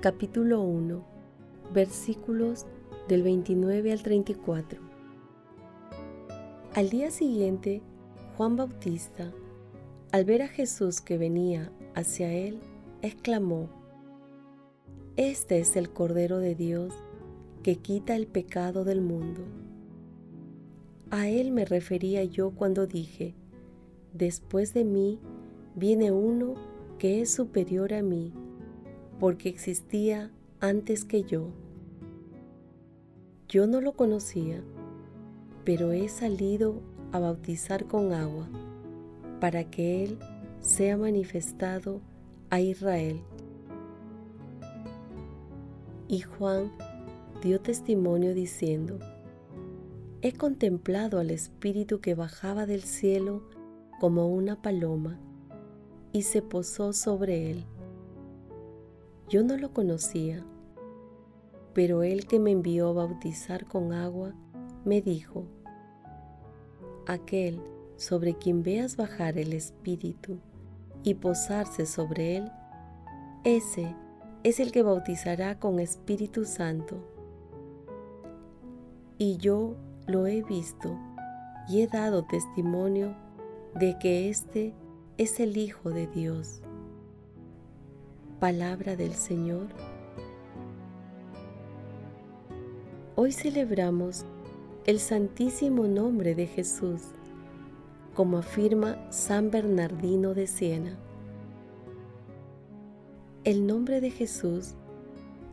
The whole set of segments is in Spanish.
capítulo 1, versículos del 29 al 34. Al día siguiente, Juan Bautista, al ver a Jesús que venía hacia él, exclamó, Este es el Cordero de Dios que quita el pecado del mundo. A él me refería yo cuando dije, después de mí, viene uno que es superior a mí, porque existía antes que yo. Yo no lo conocía, pero he salido a bautizar con agua, para que Él sea manifestado a Israel. Y Juan dio testimonio diciendo, He contemplado al Espíritu que bajaba del cielo como una paloma y se posó sobre él. Yo no lo conocía, pero el que me envió a bautizar con agua me dijo, aquel sobre quien veas bajar el Espíritu y posarse sobre él, ese es el que bautizará con Espíritu Santo. Y yo lo he visto y he dado testimonio de que éste es el Hijo de Dios. Palabra del Señor. Hoy celebramos el santísimo nombre de Jesús, como afirma San Bernardino de Siena. El nombre de Jesús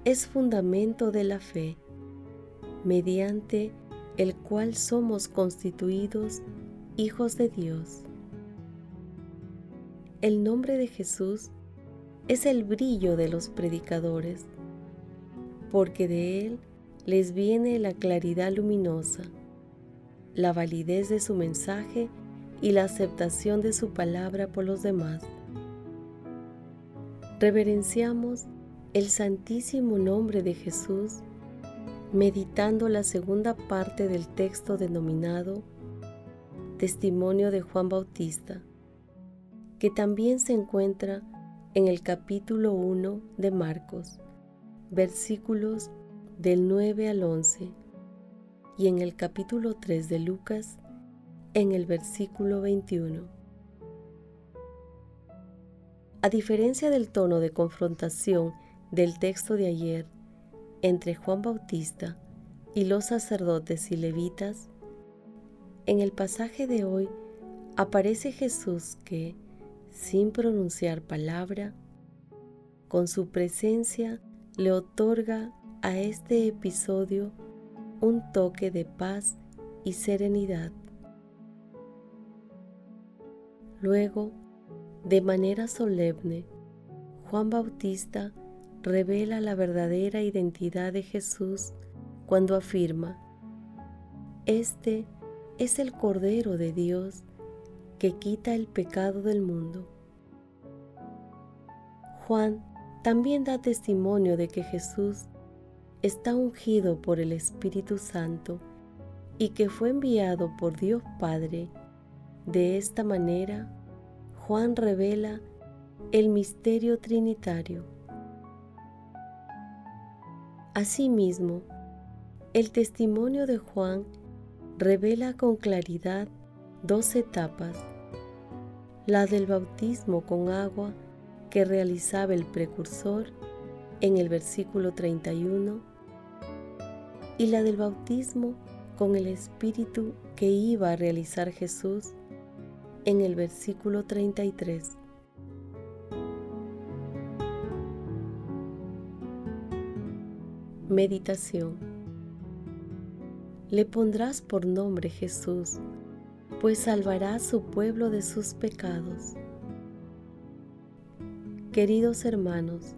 es fundamento de la fe, mediante el cual somos constituidos hijos de Dios. El nombre de Jesús es el brillo de los predicadores, porque de Él les viene la claridad luminosa, la validez de su mensaje y la aceptación de su palabra por los demás. Reverenciamos el santísimo nombre de Jesús meditando la segunda parte del texto denominado Testimonio de Juan Bautista que también se encuentra en el capítulo 1 de Marcos, versículos del 9 al 11, y en el capítulo 3 de Lucas, en el versículo 21. A diferencia del tono de confrontación del texto de ayer entre Juan Bautista y los sacerdotes y levitas, en el pasaje de hoy aparece Jesús que, sin pronunciar palabra, con su presencia le otorga a este episodio un toque de paz y serenidad. Luego, de manera solemne, Juan Bautista revela la verdadera identidad de Jesús cuando afirma, Este es el Cordero de Dios que quita el pecado del mundo. Juan también da testimonio de que Jesús está ungido por el Espíritu Santo y que fue enviado por Dios Padre. De esta manera, Juan revela el misterio trinitario. Asimismo, el testimonio de Juan revela con claridad dos etapas, la del bautismo con agua que realizaba el precursor en el versículo 31 y la del bautismo con el Espíritu que iba a realizar Jesús en el versículo 33. Meditación Le pondrás por nombre Jesús, pues salvará a su pueblo de sus pecados. Queridos hermanos,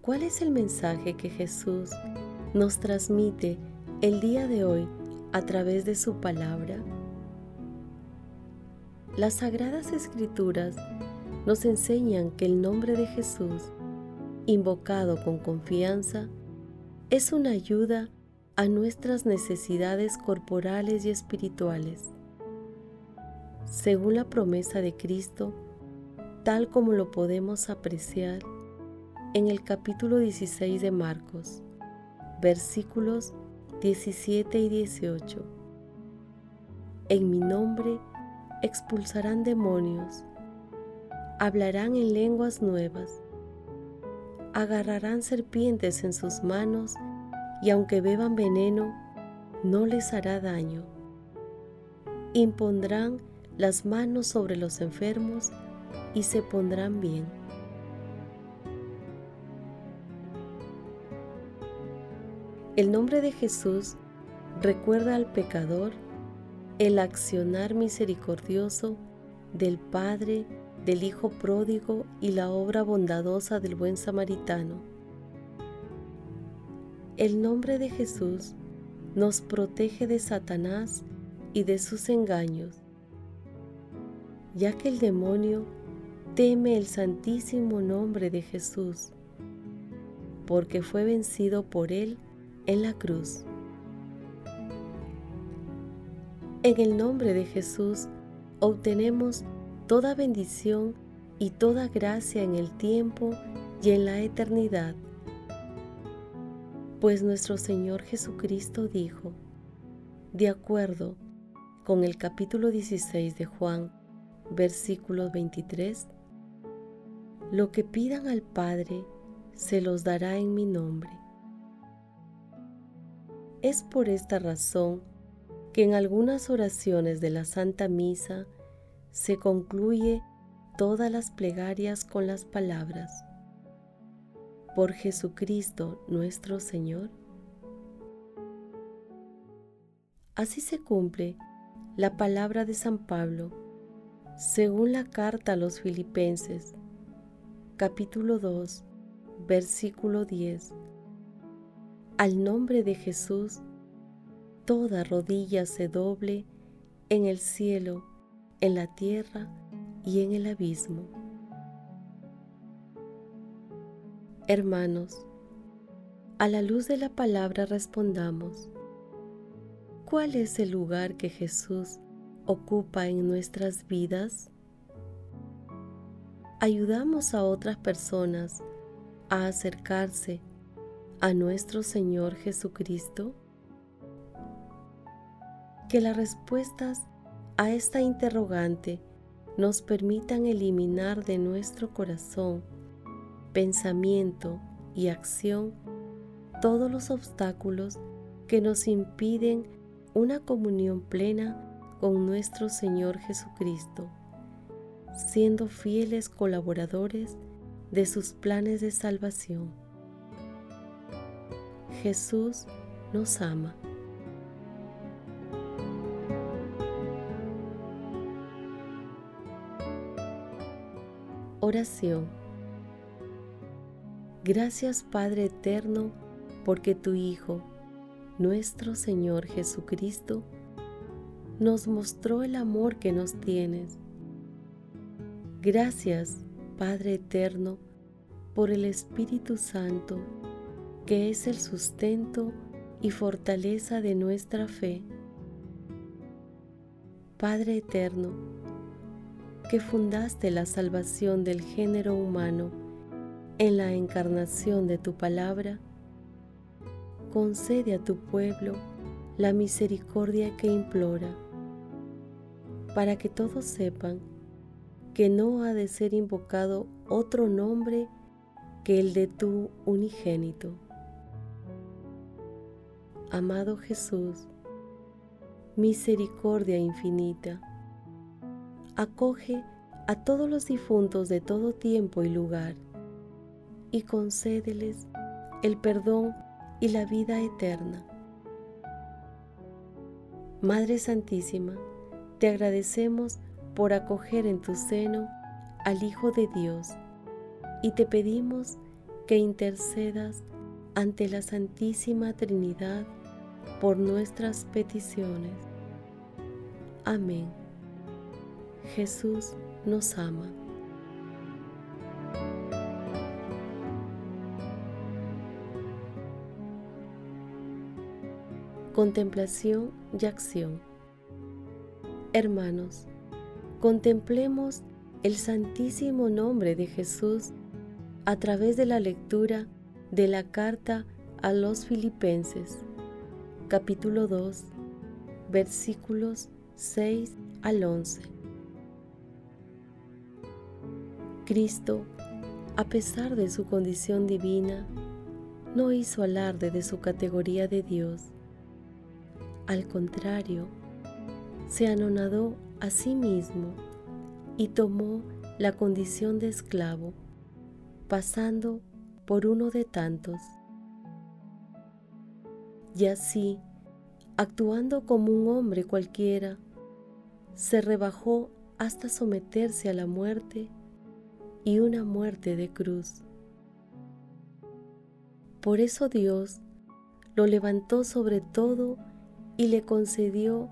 ¿cuál es el mensaje que Jesús nos transmite el día de hoy a través de su palabra? Las sagradas escrituras nos enseñan que el nombre de Jesús, invocado con confianza, es una ayuda a nuestras necesidades corporales y espirituales. Según la promesa de Cristo, tal como lo podemos apreciar en el capítulo 16 de Marcos, versículos 17 y 18. En mi nombre expulsarán demonios, hablarán en lenguas nuevas, agarrarán serpientes en sus manos y aunque beban veneno, no les hará daño. Impondrán las manos sobre los enfermos y se pondrán bien. El nombre de Jesús recuerda al pecador el accionar misericordioso del Padre, del Hijo pródigo y la obra bondadosa del buen samaritano. El nombre de Jesús nos protege de Satanás y de sus engaños, ya que el demonio teme el santísimo nombre de Jesús, porque fue vencido por él en la cruz. En el nombre de Jesús obtenemos toda bendición y toda gracia en el tiempo y en la eternidad. Pues nuestro Señor Jesucristo dijo, de acuerdo con el capítulo 16 de Juan, versículo 23, lo que pidan al Padre se los dará en mi nombre. Es por esta razón que en algunas oraciones de la Santa Misa se concluye todas las plegarias con las palabras, por Jesucristo nuestro Señor. Así se cumple la palabra de San Pablo, según la carta a los filipenses, capítulo 2, versículo 10. Al nombre de Jesús, toda rodilla se doble en el cielo, en la tierra y en el abismo. Hermanos, a la luz de la palabra respondamos, ¿cuál es el lugar que Jesús ocupa en nuestras vidas? ayudamos a otras personas a acercarse a nuestro Señor Jesucristo? Que las respuestas a esta interrogante nos permitan eliminar de nuestro corazón, pensamiento y acción todos los obstáculos que nos impiden una comunión plena con nuestro Señor Jesucristo siendo fieles colaboradores de sus planes de salvación. Jesús nos ama. Oración. Gracias Padre Eterno, porque tu Hijo, nuestro Señor Jesucristo, nos mostró el amor que nos tienes Gracias, Padre Eterno, por el Espíritu Santo, que es el sustento y fortaleza de nuestra fe. Padre Eterno, que fundaste la salvación del género humano en la encarnación de tu palabra, concede a tu pueblo la misericordia que implora, para que todos sepan que no ha de ser invocado otro nombre que el de tu unigénito. Amado Jesús, misericordia infinita, acoge a todos los difuntos de todo tiempo y lugar y concédeles el perdón y la vida eterna. Madre Santísima, te agradecemos por acoger en tu seno al Hijo de Dios y te pedimos que intercedas ante la Santísima Trinidad por nuestras peticiones. Amén. Jesús nos ama. Contemplación y acción. Hermanos, contemplemos el santísimo nombre de Jesús a través de la lectura de la carta a los filipenses, capítulo 2, versículos 6 al 11. Cristo, a pesar de su condición divina, no hizo alarde de su categoría de Dios al contrario, se anonadó a sí mismo y tomó la condición de esclavo, pasando por uno de tantos. Y así, actuando como un hombre cualquiera, se rebajó hasta someterse a la muerte y una muerte de cruz. Por eso Dios lo levantó sobre todo y le concedió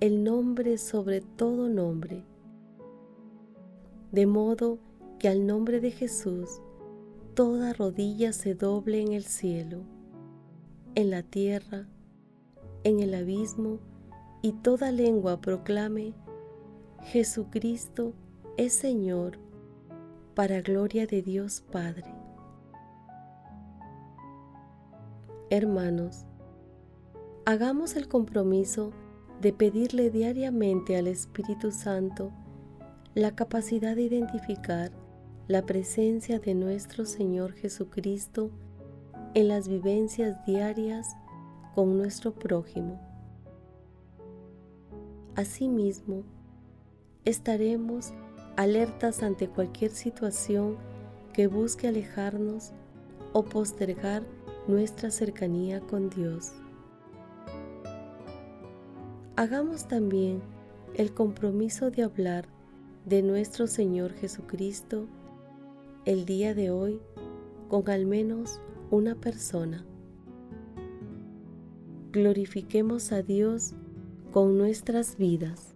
el nombre sobre todo nombre, de modo que al nombre de Jesús toda rodilla se doble en el cielo, en la tierra, en el abismo, y toda lengua proclame, Jesucristo es Señor, para gloria de Dios Padre. Hermanos, hagamos el compromiso de pedirle diariamente al Espíritu Santo la capacidad de identificar la presencia de nuestro Señor Jesucristo en las vivencias diarias con nuestro prójimo. Asimismo, estaremos alertas ante cualquier situación que busque alejarnos o postergar nuestra cercanía con Dios hagamos también el compromiso de hablar de nuestro Señor Jesucristo el día de hoy con al menos una persona. Glorifiquemos a Dios con nuestras vidas.